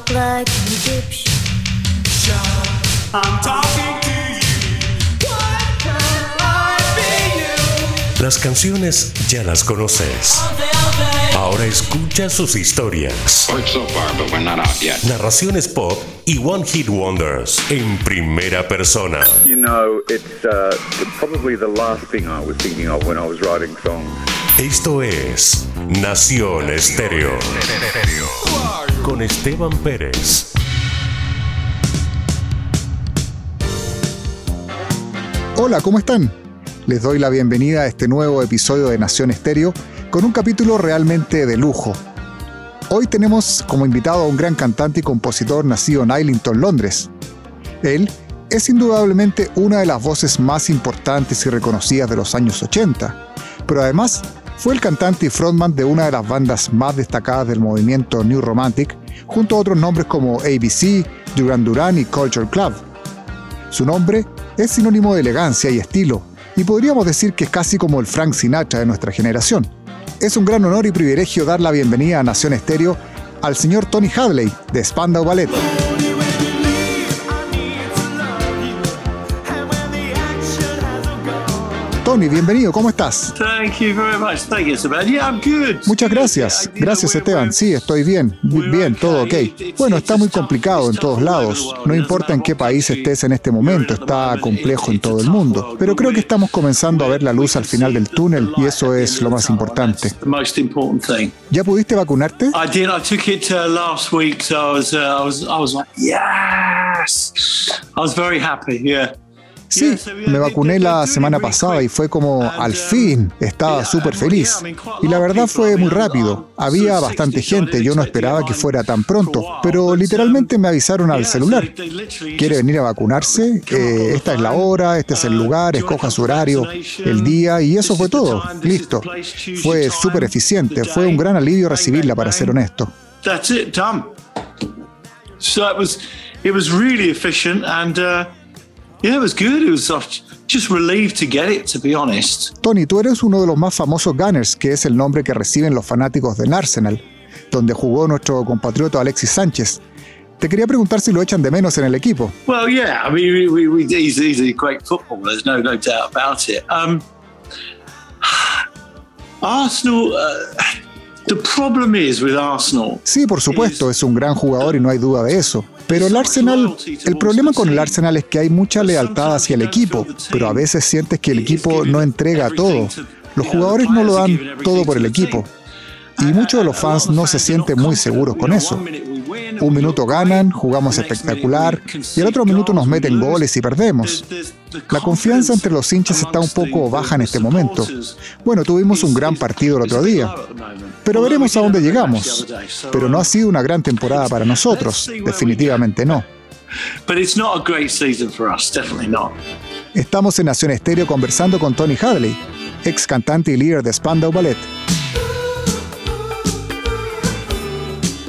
talk like an Egyptian. I'm talking to you. What can I be you? Las canciones ya las conoces. Ahora escucha sus historias, Worked so far, but we're not out yet. narraciones pop y One Hit Wonders en primera persona. You know, it's uh, the, probably the last thing I was thinking of when I was writing songs. Esto es Nación Estéreo con Esteban Pérez. Hola, ¿cómo están? Les doy la bienvenida a este nuevo episodio de Nación Estéreo con un capítulo realmente de lujo. Hoy tenemos como invitado a un gran cantante y compositor nacido en Islington, Londres. Él es indudablemente una de las voces más importantes y reconocidas de los años 80, pero además fue el cantante y frontman de una de las bandas más destacadas del movimiento New Romantic, junto a otros nombres como ABC, Duran Duran y Culture Club. Su nombre es sinónimo de elegancia y estilo, y podríamos decir que es casi como el Frank Sinatra de nuestra generación. Es un gran honor y privilegio dar la bienvenida a Nación Estéreo al señor Tony Hadley de Spandau Ballet. Tony, bienvenido, ¿cómo estás? Thank you very much. Thank you, Esteban. Yeah, I'm good. Muchas gracias. Gracias, Esteban. Sí, estoy bien. Bien, todo ok. Bueno, está muy complicado en todos lados. No importa en qué país estés en este momento, está complejo en todo el mundo. Pero creo que estamos comenzando a ver la luz al final del túnel y eso es lo más importante. The most important thing. ¿Ya pudiste vacunarte? I did. I took it last week, so I was, I was, I was like, yes. I was very happy. Yeah. Sí, me vacuné la semana pasada y fue como al fin, estaba súper feliz. Y la verdad fue muy rápido, había bastante gente, yo no esperaba que fuera tan pronto, pero literalmente me avisaron al celular. ¿Quiere venir a vacunarse? Eh, esta es la hora, este es el lugar, escoja su horario, el día y eso fue todo. Listo. Fue súper eficiente, fue un gran alivio recibirla para ser honesto. That's it. Done. So it was, it was really efficient, and uh, Tony, tú eres uno de los más famosos Gunners, que es el nombre que reciben los fanáticos del Arsenal, donde jugó nuestro compatriota Alexis Sánchez. Te quería preguntar si lo echan de menos en el equipo. Well, yeah. I mean, we, we, he's, he's a great footballer. There's no, no doubt about it. Um, Arsenal. Uh, the problem is with Arsenal. Sí, por supuesto, es un gran jugador y no hay duda de eso. Pero el Arsenal, el problema con el Arsenal es que hay mucha lealtad hacia el equipo, pero a veces sientes que el equipo no entrega todo. Los jugadores no lo dan todo por el equipo. Y muchos de los fans no se sienten muy seguros con eso. Un minuto ganan, jugamos espectacular, y al otro minuto nos meten goles y perdemos. La confianza entre los hinchas está un poco baja en este momento. Bueno, tuvimos un gran partido el otro día, pero veremos a dónde llegamos. Pero no ha sido una gran temporada para nosotros, definitivamente no. But it's not a great season for us, definitely not. Estamos en Nación Estéreo conversando con Tony Hadley, ex cantante y líder de Spandau Ballet.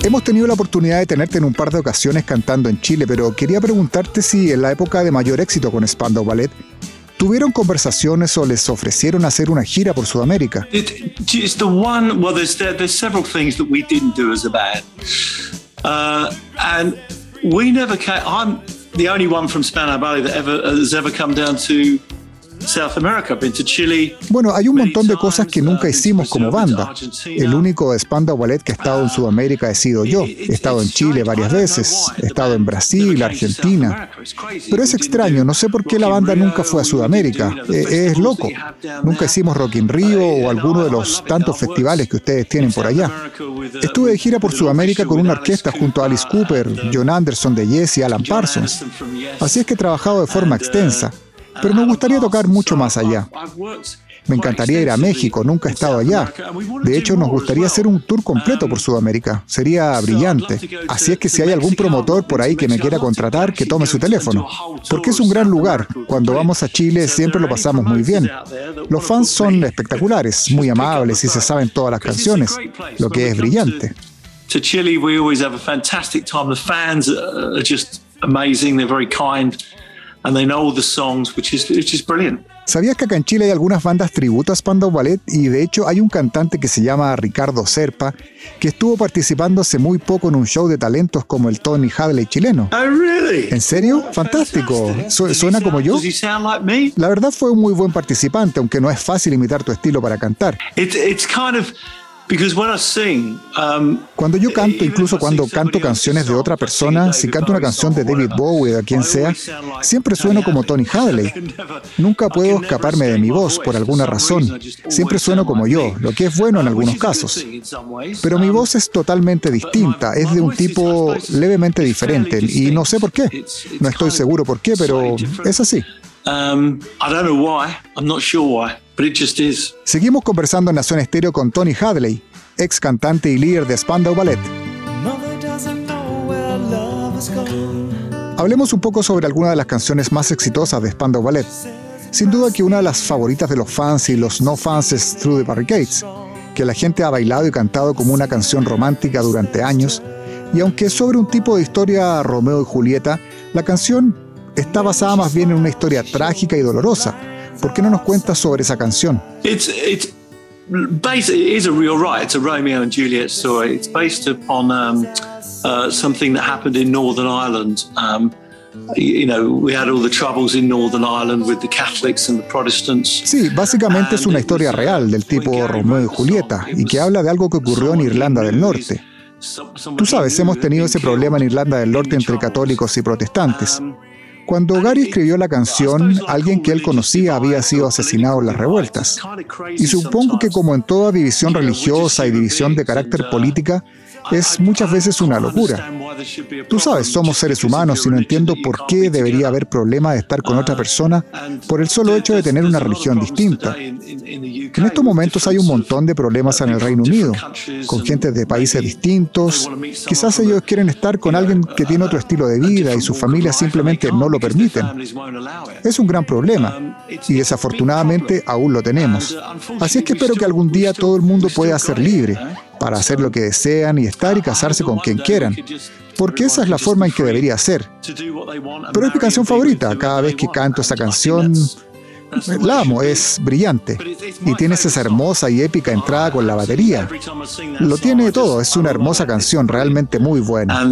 Hemos tenido la oportunidad de tenerte en un par de ocasiones cantando en Chile, pero quería preguntarte si en la época de mayor éxito con Spandau Ballet, ¿tuvieron conversaciones o les ofrecieron hacer una gira por Sudamérica? We never came. I'm the only one from Spano Valley that ever has ever come down to South America. I've been to Chile. Bueno, hay un montón de cosas que nunca hicimos como banda. El único de Spandau Ballet que ha estado en Sudamérica he sido yo. He estado en Chile varias veces, he estado en Brasil, Argentina. Pero es extraño, no sé por qué la banda nunca fue a Sudamérica. Eh, es loco. Nunca hicimos Rock in Rio o alguno de los tantos festivales que ustedes tienen por allá. Estuve de gira por Sudamérica con una orquesta junto a Alice Cooper, John Anderson de Yes y Alan Parsons. Así es que he trabajado de forma extensa, pero me gustaría tocar mucho más allá. Me encantaría ir a México, nunca he estado allá. De hecho, nos gustaría hacer un tour completo por Sudamérica. Sería brillante. Así es que si hay algún promotor por ahí que me quiera contratar, que tome su teléfono. Porque es un gran lugar. Cuando vamos a Chile siempre lo pasamos muy bien. Los fans son espectaculares, muy amables y se saben todas las canciones, lo que es brillante. Amazing. They're very. And they know all the songs, which is which is brilliant. ¿Sabías que acá en Chile hay algunas bandas tributo a Spandau Ballet? Y de hecho hay un cantante que se llama Ricardo Serpa, que estuvo participando hace muy poco en un show de talentos como el Tony Hadley chileno. Oh, really? ¿En serio? Fantástico. Su- ¿Suena como yo? Like? La verdad fue un muy buen participante, aunque no es fácil imitar tu estilo para cantar. It's it's kind of because when I sing, um, Cuando yo canto, incluso cuando canto canciones de otra persona, si canto una canción de David Bowie o de quien sea, siempre sueno como Tony Hadley. Nunca puedo escaparme de mi voz por alguna razón. Siempre sueno como yo, lo que es bueno en algunos casos. Pero mi voz es totalmente distinta, es de un tipo levemente diferente y no sé por qué. No estoy seguro por qué, pero es así. Um, I don't know why. I'm not sure why, but it just is. Seguimos conversando en Nación Estéreo con Tony Hadley, ex cantante y líder de Spandau Ballet. Mother doesn't know where love has gone. Hablemos un poco sobre algunas de las canciones más exitosas de Spandau Ballet. Sin duda que una de las favoritas de los fans y los no fans es Through the Barricades, que la gente ha bailado y cantado como una canción romántica durante años, y aunque es sobre un tipo de historia Romeo y Julieta, la canción está basada más bien en una historia trágica y dolorosa. ¿Por qué no nos cuentas sobre esa canción? It's it's basically it is a real right. It's a Romeo and Juliet story. It's based upon um, uh, something that happened in Northern Ireland. Um, you know, we had all the troubles in Northern Ireland with the Catholics and the Protestants. Sí, básicamente es una historia real del tipo Romeo y Julieta, y que habla de algo que ocurrió en Irlanda del Norte. Tú sabes, hemos tenido ese problema en Irlanda del Norte entre católicos y protestantes. Cuando Gary escribió la canción, alguien que él conocía había sido asesinado en las revueltas. Y supongo que como en toda división religiosa y división de carácter política, es muchas veces una locura. Tú sabes, somos seres humanos y no entiendo por qué debería haber problema de estar con otra persona por el solo hecho de tener una religión distinta. En estos momentos hay un montón de problemas en el Reino Unido, con gente de países distintos. Quizás ellos quieren estar con alguien que tiene otro estilo de vida y sus familias simplemente no lo permiten. Es un gran problema y desafortunadamente aún lo tenemos. Así es que espero que algún día todo el mundo pueda ser libre para hacer lo que desean y estar y casarse con quien quieran, porque esa es la forma en que debería ser. Pero es mi canción favorita, cada vez que canto esa canción la amo, es brillante y tienes esa hermosa y épica entrada con la batería. Lo tiene todo, es una hermosa canción, realmente muy buena.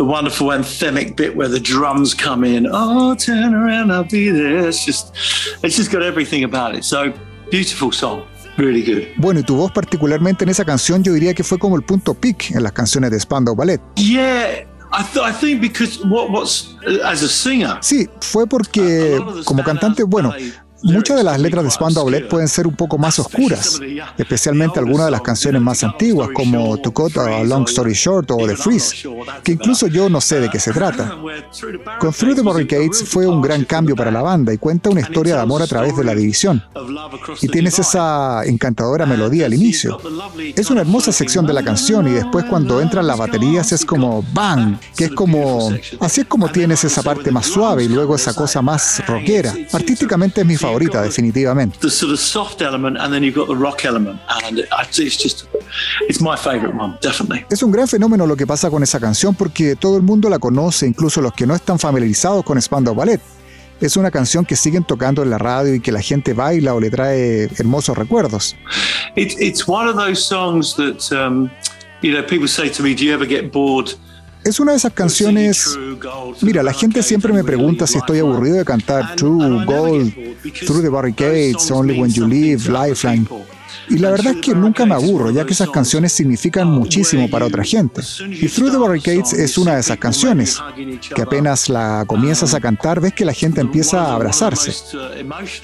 The wonderful anthemic bit where the drums come in. Oh, turn around, I'll be there. It's just, it's just got everything about it. So beautiful song, really good. Bueno, y tu voz particularmente en esa canción yo diría que fue como el punto peak en las canciones de Spandau Ballet. Yeah, I, th- I think because what what's as a singer. Sí, fue porque como cantante, bueno, muchas de las letras de Spandau Ballet pueden ser un poco más oscuras, especialmente algunas de las canciones más antiguas como To Cut a Long Story Short o The Freeze, que incluso yo no sé de qué se trata. Con Through the Barricades fue un gran cambio para la banda y cuenta una historia de amor a través de la división. Y tienes esa encantadora melodía al inicio. Es una hermosa sección de la canción y después cuando entran las baterías es como bang, que es como... Así es como tienes esa parte más suave y luego esa cosa más rockera. Artísticamente es mi favorita, definitivamente. The sort of soft element, and then you've got the rock element, and it- it's just, it's my favorite one, definitely. Es un gran fenómeno lo que pasa con esa canción porque todo el mundo la conoce, incluso los que no están familiarizados con Spandau Ballet. Es una canción que siguen tocando en la radio y que la gente baila o le trae hermosos recuerdos. It, it's one of those songs that, um, you know, people say to me, "Do you ever get bored?" Es una de esas canciones... Mira, la gente siempre me pregunta si estoy aburrido de cantar True, Gold, Through the Barricades, Only When You Live, Lifeline. Y la verdad es que nunca me aburro, ya que esas canciones significan muchísimo para otra gente. Y Through the Barricades es una de esas canciones, que apenas la comienzas a cantar ves que la gente empieza a abrazarse.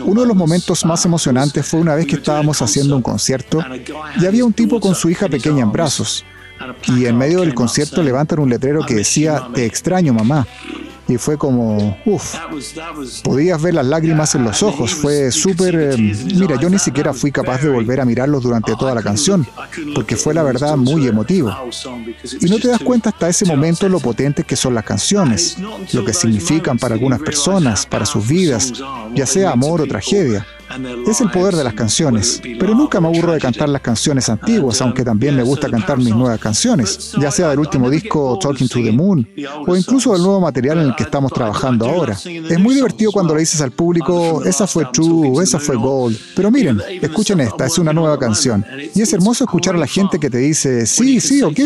Uno de los momentos más emocionantes fue una vez que estábamos haciendo un concierto y había un tipo con su hija pequeña en brazos. Y en medio del concierto levantan un letrero que decía, te extraño mamá. Y fue como, uff, podías ver las lágrimas en los ojos, fue súper... eh, mira, yo ni siquiera fui capaz de volver a mirarlos durante toda la canción, porque fue la verdad muy emotivo. Y no te das cuenta hasta ese momento lo potentes que son las canciones, lo que significan para algunas personas, para sus vidas, ya sea amor o tragedia. Es el poder de las canciones, pero nunca me aburro de cantar las canciones antiguas, aunque también me gusta cantar mis nuevas canciones, ya sea del último disco Talking to the Moon o incluso del nuevo material en el que estamos trabajando ahora. Es muy divertido cuando le dices al público, esa fue True, esa fue Gold, pero miren, escuchen esta, es una nueva canción. Y es hermoso escuchar a la gente que te dice, sí, sí, ok,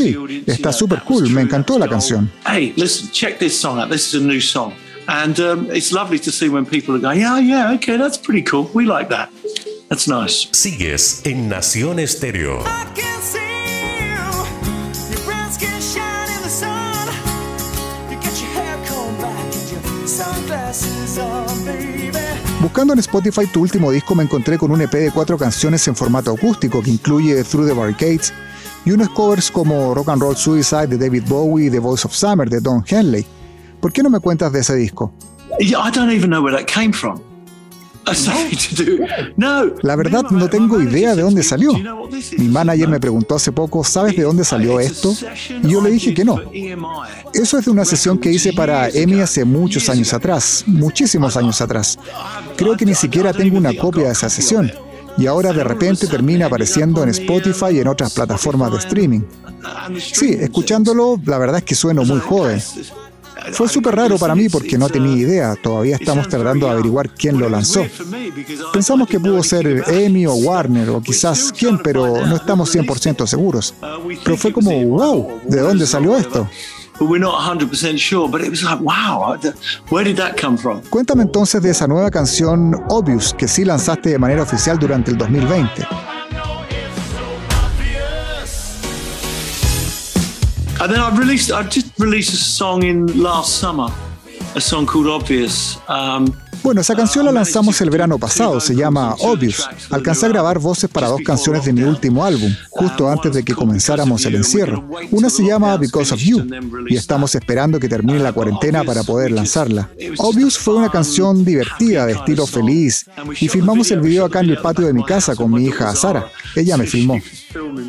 está súper cool, me encantó la canción. Hey, listen, check this song out. This is a new song. And um, it's lovely to see when people are going, yeah, yeah, okay, that's pretty cool. We like that. That's nice. Sigues en Nación Estéreo. Buscando en Spotify tu último disco me encontré con un EP de cuatro canciones en formato acústico que incluye Through the Barricades y unos covers como Rock and Roll Suicide de David Bowie y The Voice of Summer de Don Henley. ¿Por qué no me cuentas de ese disco? Yeah, I don't even know where that came from. That's nothing to do. No. La verdad, no tengo idea de dónde salió. Mi manager me preguntó hace poco, ¿sabes de dónde salió esto? Y yo le dije que no. Eso es de una sesión que hice para EMI hace muchos años atrás, muchísimos años atrás. Creo que ni siquiera tengo una copia de esa sesión. Y ahora de repente termina apareciendo en Spotify y en otras plataformas de streaming. Sí, escuchándolo, la verdad es que sueno muy joven. Fue súper raro para mí porque no tenía idea, todavía estamos tratando de averiguar quién lo lanzó. Pensamos que pudo ser EMI o Warner o quizás quién, pero no estamos 100% seguros. Pero fue como, wow, ¿de dónde salió esto? But we're not 100% sure. But it was like, wow, where did that come from? Cuéntame entonces de esa nueva canción Obvious que sí lanzaste de manera oficial durante el 2020. And then I released, I just released a song in last summer, a song called Obvious. Um, Bueno, esa canción la lanzamos el verano pasado, se llama Obvious. Alcancé a grabar voces para dos canciones de mi último álbum, justo antes de que comenzáramos el encierro. Una se llama Because of You, y estamos esperando que termine la cuarentena para poder lanzarla. Obvious fue una canción divertida, de estilo feliz, y filmamos el video acá en el patio de mi casa con mi hija Sara. Ella me filmó.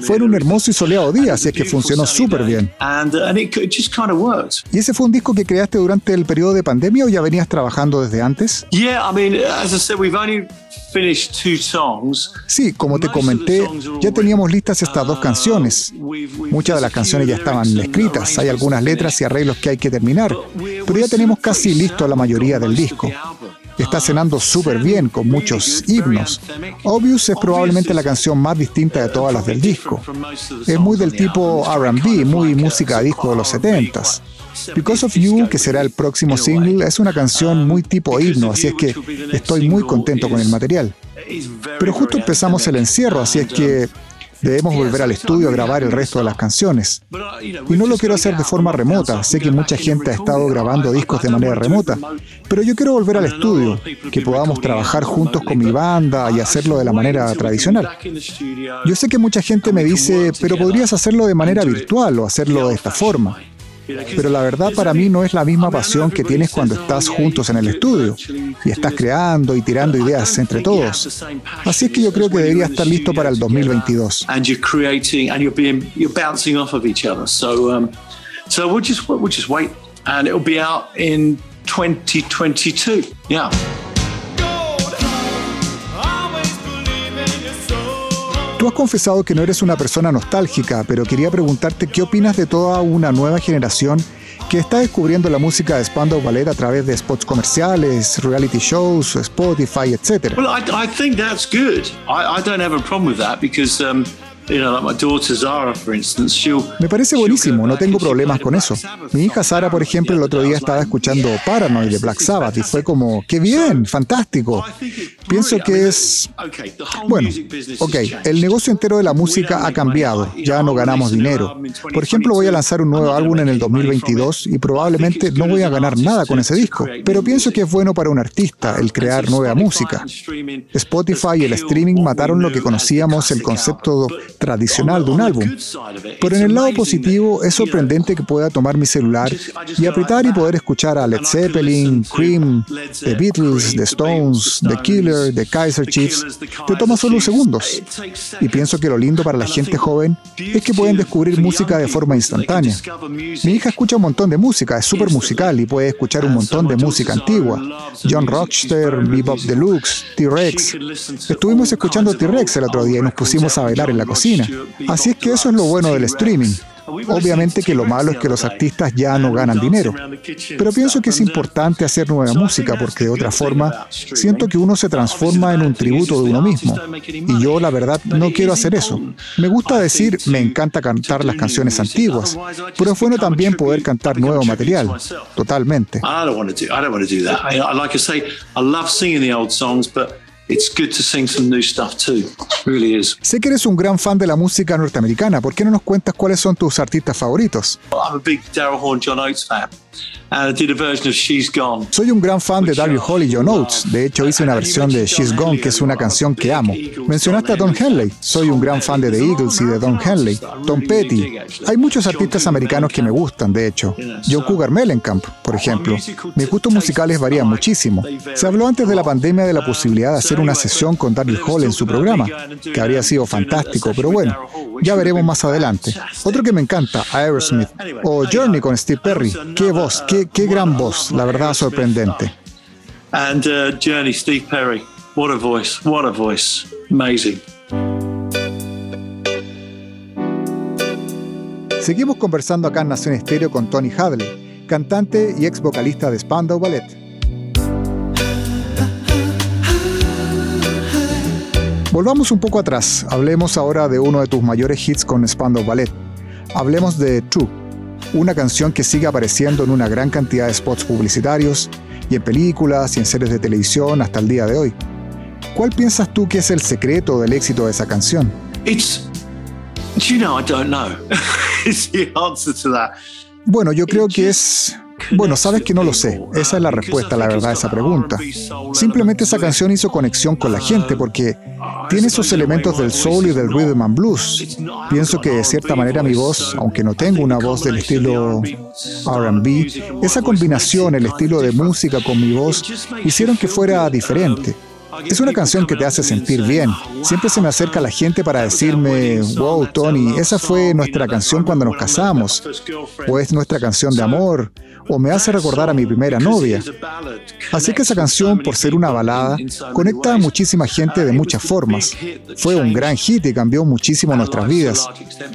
Fue en un hermoso y soleado día, así es que funcionó súper bien. Uh. ¿Y ese fue un disco que creaste durante el periodo de pandemia o ya venías trabajando desde antes? Sí, como te comenté, ya teníamos listas estas dos canciones. Muchas de las canciones ya estaban escritas, hay algunas letras y arreglos que hay que terminar, pero ya tenemos casi listo la mayoría del disco. Está cenando súper bien con muchos himnos. Obvious es probablemente la canción más distinta de todas las del disco. Es muy del tipo RB, muy música de disco de los 70s. Because of You, que será el próximo single, es una canción muy tipo himno, así es que estoy muy contento con el material. Pero justo empezamos el encierro, así es que debemos volver al estudio a grabar el resto de las canciones. Y no lo quiero hacer de forma remota, sé que mucha gente ha estado grabando discos de manera remota, pero yo quiero volver al estudio, que podamos trabajar juntos con mi banda y hacerlo de la manera tradicional. Yo sé que mucha gente me dice, pero podrías hacerlo de manera virtual o hacerlo de esta forma. Pero la verdad para mí no es la misma pasión que tienes cuando estás juntos en el estudio y estás creando y tirando ideas entre todos. Así es que yo creo que debería estar listo para el 2022. And you're creating, and you're being, you're bouncing off of each other. So, um, and it'll be out in 2022. Yeah. Tú has confesado que no eres una persona nostálgica, pero quería preguntarte qué opinas de toda una nueva generación que está descubriendo la música de Spandau Ballet a través de spots comerciales, reality shows, Spotify, etc. Well, I, I think that's good. I, I don't have a problem with that because, um, Me parece buenísimo, no tengo problemas con eso. Mi hija Sara, por ejemplo, el otro día estaba escuchando Paranoid de Black Sabbath y fue como, qué bien, fantástico. Pienso que es... Bueno, ok, el negocio entero de la música ha cambiado, ya no ganamos dinero. Por ejemplo, voy a lanzar un nuevo álbum en el 2022 y probablemente no voy a ganar nada con ese disco, pero pienso que es bueno para un artista el crear nueva música. Spotify y el streaming mataron lo que conocíamos el concepto tradicional de un álbum. Pero en el lado positivo es sorprendente que pueda tomar mi celular y apretar y poder escuchar a Led Zeppelin, Cream, The Beatles, The Stones, The Killer, de Kaiser Chiefs, te toma solo segundos. Y pienso que lo lindo para la gente joven es que pueden descubrir música de forma instantánea. Mi hija escucha un montón de música, es súper musical y puede escuchar un montón de música antigua. John Rochester, Bebop Deluxe, T-Rex. Estuvimos escuchando T-Rex el otro día y nos pusimos a bailar en la cocina. Así es que eso es lo bueno del streaming. Obviamente que lo malo es que los artistas ya no ganan dinero, pero pienso que es importante hacer nueva música porque de otra forma siento que uno se transforma en un tributo de uno mismo. Y yo la verdad no quiero hacer eso. Me gusta decir, me encanta cantar las canciones antiguas, pero es bueno también poder cantar nuevo material, totalmente. Sé que eres un gran fan de la música norteamericana. ¿Por qué no nos cuentas cuáles son tus artistas favoritos? I'm a big Daryl Horn, John Oates fan. And I did a version of She's Gone. Soy un gran fan de Daryl Hall y John Oates. De hecho, hice una versión de She's Gone, que es una canción que amo. Mencionaste a Don Henley. Soy un gran fan de The Eagles y de Don Henley. Tom Petty. Hay muchos artistas americanos que me gustan, de hecho. John Cougar Mellencamp, por ejemplo. Mis gustos musicales varían muchísimo. Se habló antes de la pandemia de la posibilidad de hacer una sesión con Daryl Hall en su programa, que habría sido fantástico, pero bueno, ya veremos más adelante. Otro que me encanta, Aerosmith, o Journey con Steve Perry. Qué voz, qué, qué gran voz, la verdad sorprendente. And uh, Journey, Steve Perry. What a voice, what a voice. Amazing. Seguimos conversando acá en Nación Estéreo con Tony Hadley, cantante y ex vocalista de Spandau Ballet. Volvamos un poco atrás, hablemos ahora de uno de tus mayores hits con Spandau Ballet. Hablemos de True, una canción que sigue apareciendo en una gran cantidad de spots publicitarios y en películas y en series de televisión hasta el día de hoy. ¿Cuál piensas tú que es el secreto del éxito de esa canción? It's, you know, I don't know. Is the answer to that. Bueno, yo creo que es... Bueno, sabes que no lo sé. Esa es la respuesta, la verdad, a esa pregunta. Simplemente esa canción hizo conexión con la gente porque tiene esos elementos del soul y del rhythm and blues. Pienso que de cierta manera mi voz, aunque no tengo una voz del estilo RB, esa combinación, el estilo de música con mi voz, hicieron que fuera diferente. Es una canción que te hace sentir bien. Siempre se me acerca la gente para decirme, wow, Tony, esa fue nuestra canción cuando nos casamos, o es nuestra canción de amor, o me hace recordar a mi primera novia. Así que esa canción, por ser una balada, conecta a muchísima gente de muchas formas. Fue un gran hit y cambió muchísimo nuestras vidas,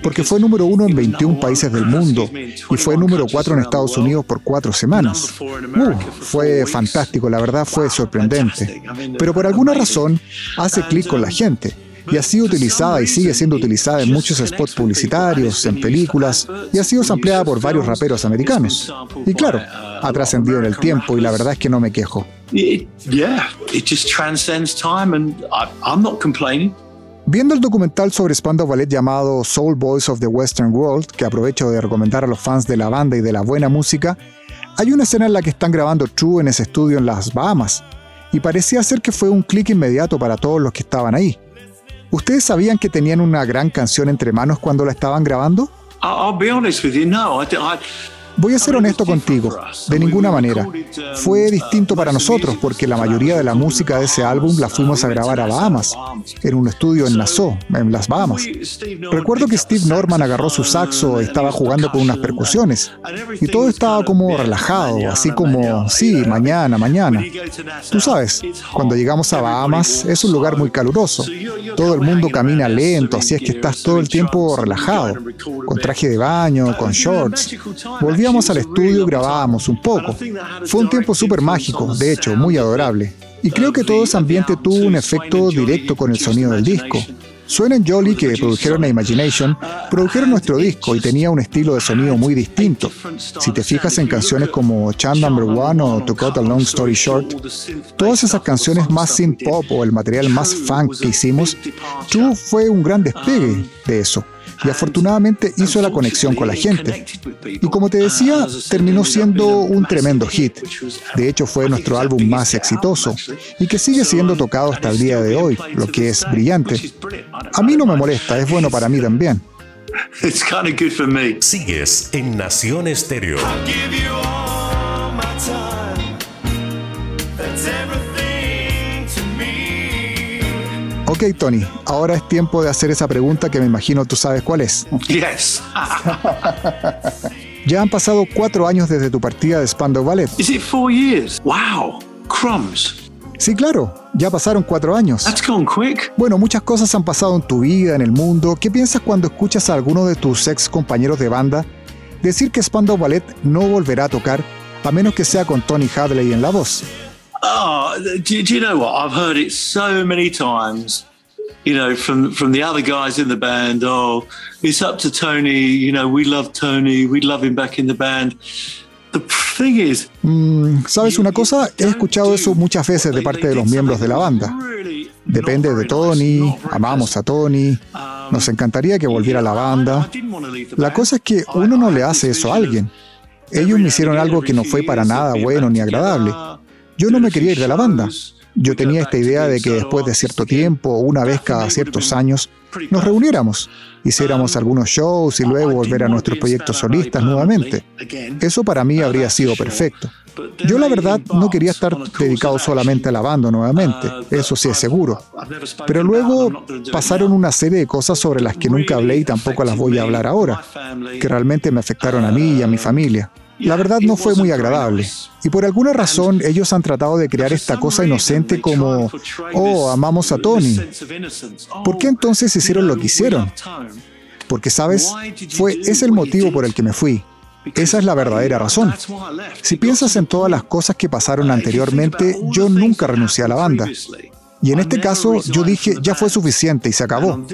porque fue número uno en 21 países del mundo y fue número cuatro en Estados Unidos por cuatro semanas. Uh, fue fantástico, la verdad fue sorprendente. Pero por alguna razón hace clic con la gente y ha sido utilizada y sigue siendo utilizada en muchos spots publicitarios, en películas, y ha sido sampleada por varios raperos americanos. Y claro, ha trascendido en el tiempo y la verdad es que no me quejo. Viendo el documental sobre Spandau Ballet llamado Soul Boys of the Western World, que aprovecho de recomendar a los fans de la banda y de la buena música, hay una escena en la que están grabando True en ese estudio en las Bahamas, y parecía ser que fue un clic inmediato para todos los que estaban ahí. ¿Ustedes sabían que tenían una gran canción entre manos cuando la estaban grabando? Voy a ser honesto contigo, de ninguna manera. Fue distinto para nosotros porque la mayoría de la música de ese álbum la fuimos a grabar a Bahamas, en un estudio en Nassau, en las Bahamas. Recuerdo que Steve Norman agarró su saxo y estaba jugando con unas percusiones y todo estaba como relajado, así como, sí, mañana, mañana. Tú sabes, cuando llegamos a Bahamas es un lugar muy caluroso. Todo el mundo camina lento, así es que estás todo el tiempo relajado, con traje de baño, con shorts. Volvíamos al estudio y grabábamos un poco. Fue un tiempo súper mágico, de hecho, muy adorable. Y creo que todo ese ambiente tuvo un efecto directo con el sonido del disco. Suena en Jolly, que produjeron a Imagination, produjeron nuestro disco y tenía un estilo de sonido muy distinto. Si te fijas en canciones como Chant Number One o To Cut a Long Story Short, todas esas canciones más synth pop o el material más funk que hicimos, True fue un gran despegue de eso y afortunadamente hizo la conexión con la gente. Y como te decía, terminó siendo un tremendo hit. De hecho, fue nuestro álbum más exitoso y que sigue siendo tocado hasta el día de hoy, lo que es brillante. A mí no me molesta, es bueno para mí también. it's kind of good for me. Sigues en Nación Estéreo. Ok, Tony, ahora es tiempo de hacer esa pregunta que me imagino tú sabes cuál es. Yes. Ya han pasado cuatro años desde tu partida de Spandau Ballet. Is it four years? Wow. Crumbs. Sí, claro, ya pasaron cuatro años. That's gone quick. Bueno, muchas cosas han pasado en tu vida, en el mundo. ¿Qué piensas cuando escuchas a alguno de tus ex compañeros de banda decir que Spandau Ballet no volverá a tocar a menos que sea con Tony Hadley en la voz? Oh, do, do you know what? I've heard it so many times. You know, from from the other guys in the band. Oh, it's up to Tony. You know, we love Tony. We love him back in the band. The thing is, Mm, ¿Sabes una cosa? He escuchado eso muchas veces de parte de los miembros de la banda. Depende de Tony, amamos a Tony, nos encantaría que volviera a la banda. La cosa es que uno no le hace eso a alguien. Ellos me hicieron algo que no fue para nada bueno ni agradable. Yo no me quería ir de la banda. Yo tenía esta idea de que después de cierto tiempo, una vez cada ciertos años, nos reuniéramos, hiciéramos algunos shows y luego volver a nuestros proyectos solistas nuevamente. Eso para mí habría sido perfecto. Yo la verdad no quería estar dedicado solamente a la banda nuevamente, eso sí es seguro. Pero luego pasaron una serie de cosas sobre las que nunca hablé y tampoco las voy a hablar ahora, que realmente me afectaron a mí y a mi familia. La verdad no fue muy agradable. Y por alguna razón ellos han tratado de crear esta cosa inocente como, oh, amamos a Tony. ¿Por qué entonces hicieron lo que hicieron? Porque, ¿sabes? Fue, es el motivo por el que me fui. Esa es la verdadera razón. Si piensas en todas las cosas que pasaron anteriormente, yo nunca renuncié a la banda. Y en este caso yo dije, ya fue suficiente y se acabó.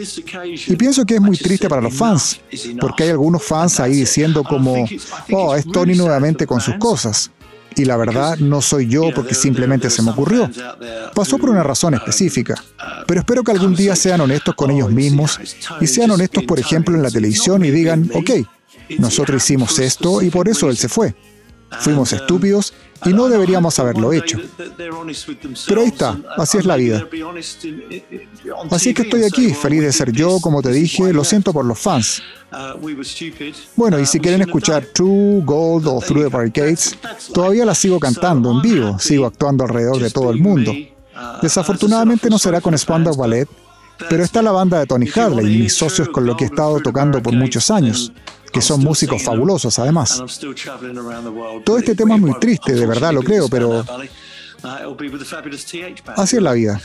Y pienso que es muy triste para los fans, porque hay algunos fans ahí diciendo como, oh, es Tony nuevamente con sus cosas. Y la verdad no soy yo porque simplemente se me ocurrió. Pasó por una razón específica. Pero espero que algún día sean honestos con ellos mismos y sean honestos, por ejemplo, en la televisión y digan, ok, nosotros hicimos esto y por eso él se fue. Fuimos estúpidos y no deberíamos haberlo hecho. Pero ahí está, así es la vida. Así es que estoy aquí, feliz de ser yo, como te dije, lo siento por los fans. Bueno, y si quieren escuchar True, Gold o Through the Barricades, todavía la sigo cantando en vivo, sigo actuando alrededor de todo el mundo. Desafortunadamente no será con Spandau Ballet, pero está la banda de Tony Hadley, mis socios con los que he estado tocando por muchos años que son músicos fabulosos además. Todo este tema es muy triste, de verdad lo creo, pero así es la vida.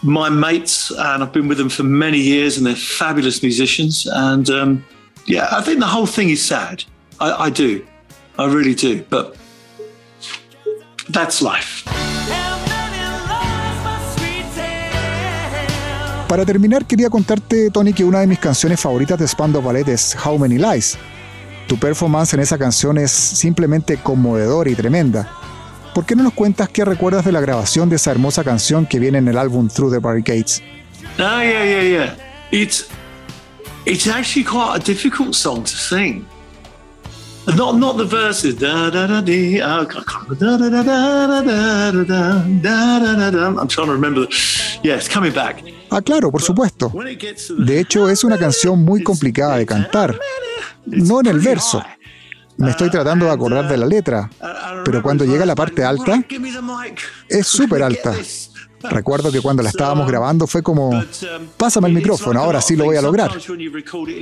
My mates, and I've been with them for many years, and they're fabulous musicians. And um, yeah, I think the whole thing is sad. I, I do, I really do. But that's life. Para terminar, quería contarte, Tony, que una de mis canciones favoritas de Spandau Ballet es How Many Lies. Tu performance en esa canción es simplemente conmovedora y tremenda. ¿Por qué no nos cuentas qué recuerdas de la grabación de esa hermosa canción que viene en el álbum Through the Barricades? Oh yeah, yeah, yeah. It's it's actually quite a difficult song to sing. Not not the verses. Da da da dee. Da da da da da da da da I'm trying to remember. Yes, coming back. Ah, claro, por supuesto. De hecho, es una canción muy complicada de cantar. No en el verso. Me estoy tratando de acordar de la letra, pero cuando llega a la parte alta, es súper alta. Recuerdo que cuando la estábamos grabando fue como, pásame el micrófono, ahora sí lo voy a lograr.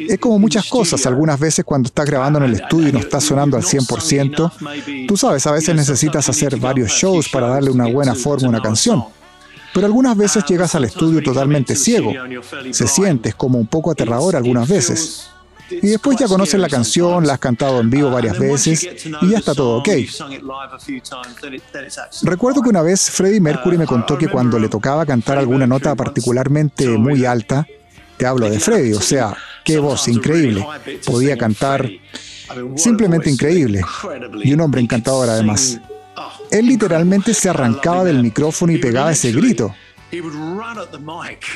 Es como muchas cosas, algunas veces cuando estás grabando en el estudio y no está sonando al 100%, tú sabes, a veces necesitas hacer varios shows para darle una buena forma a una canción. Pero algunas veces llegas al estudio totalmente ciego. Se siente, es como un poco aterrador algunas veces. Y después ya conoces la canción, la has cantado en vivo varias veces y ya está todo ok. Recuerdo que una vez Freddie Mercury me contó que cuando le tocaba cantar alguna nota particularmente muy alta, te hablo de Freddie, o sea, qué voz increíble, podía cantar simplemente increíble y un hombre encantador además. Él literalmente se arrancaba del micrófono y pegaba ese grito.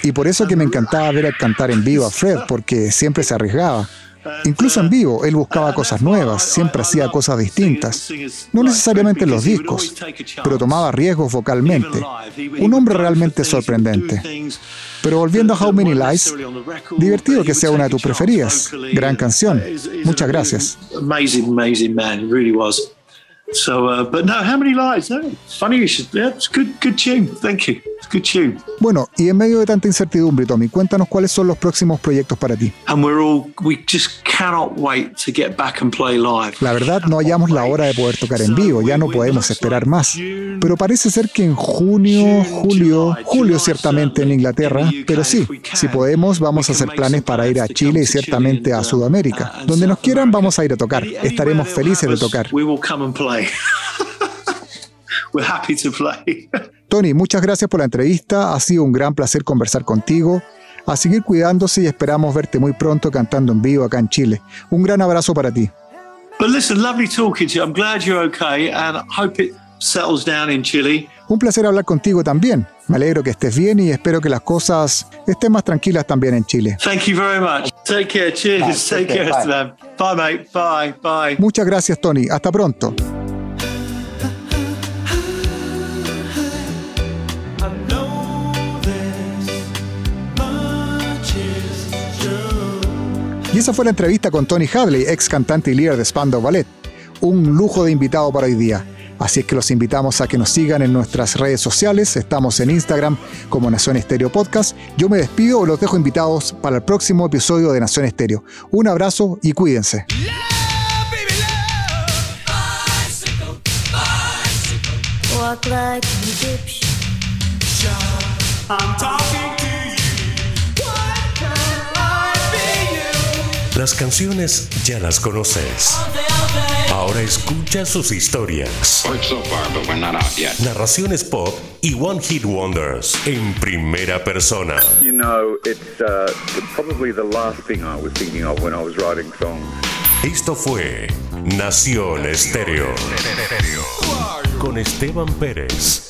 Y por eso que me encantaba ver a cantar en vivo a Fred, porque siempre se arriesgaba. Incluso en vivo, él buscaba cosas nuevas, siempre hacía cosas distintas. No necesariamente en los discos, pero tomaba riesgos vocalmente. Un hombre realmente sorprendente. Pero volviendo a How Many Lies, divertido que sea una de tus preferidas. Gran canción. Muchas gracias. So, uh, but no, how many lies? No, funny you should. Yeah, it's good, good tune. Thank you. Good tune. Bueno, y en medio de tanta incertidumbre, Tommy, cuéntanos cuáles son los próximos proyectos para ti. And we're all, we just cannot wait to get back and play live. La verdad, no hallamos la hora de poder tocar en vivo, ya no podemos esperar más. Pero parece ser que en junio, julio, julio ciertamente en Inglaterra, pero sí, si podemos, vamos a hacer planes para ir a Chile y ciertamente a Sudamérica. Donde nos quieran, vamos a ir a tocar. Estaremos felices de tocar. We will come and play. we're happy to play. Tony, muchas gracias por la entrevista. Ha sido un gran placer conversar contigo. A seguir cuidándose y esperamos verte muy pronto cantando en vivo acá en Chile. Un gran abrazo para ti. But listen, lovely talking to you. I'm glad you're okay and I hope it settles down in Chile. Un placer hablar contigo también. Me alegro que estés bien y espero que las cosas estén más tranquilas también en Chile. Thank you very much. Take care. Cheers. Bye. Take Take care. care, Bye. Bye, mate. Bye. Bye. Muchas gracias, Tony. Hasta pronto. Y esa fue la entrevista con Tony Hadley, ex cantante y líder de Spandau Ballet. Un lujo de invitado para hoy día. Así es que los invitamos a que nos sigan en nuestras redes sociales. Estamos en Instagram como Nación Estéreo Podcast. Yo me despido o los dejo invitados para el próximo episodio de Nación Estéreo. Un abrazo y cuídense. Love, baby, love. Walk like Las canciones ya las conoces. Ahora escucha sus historias. Narraciones pop y One Hit Wonders en primera persona. You know, it's uh, the, probably the last thing I was thinking of when I was writing songs. Esto fue Nación Estéreo con Esteban Pérez.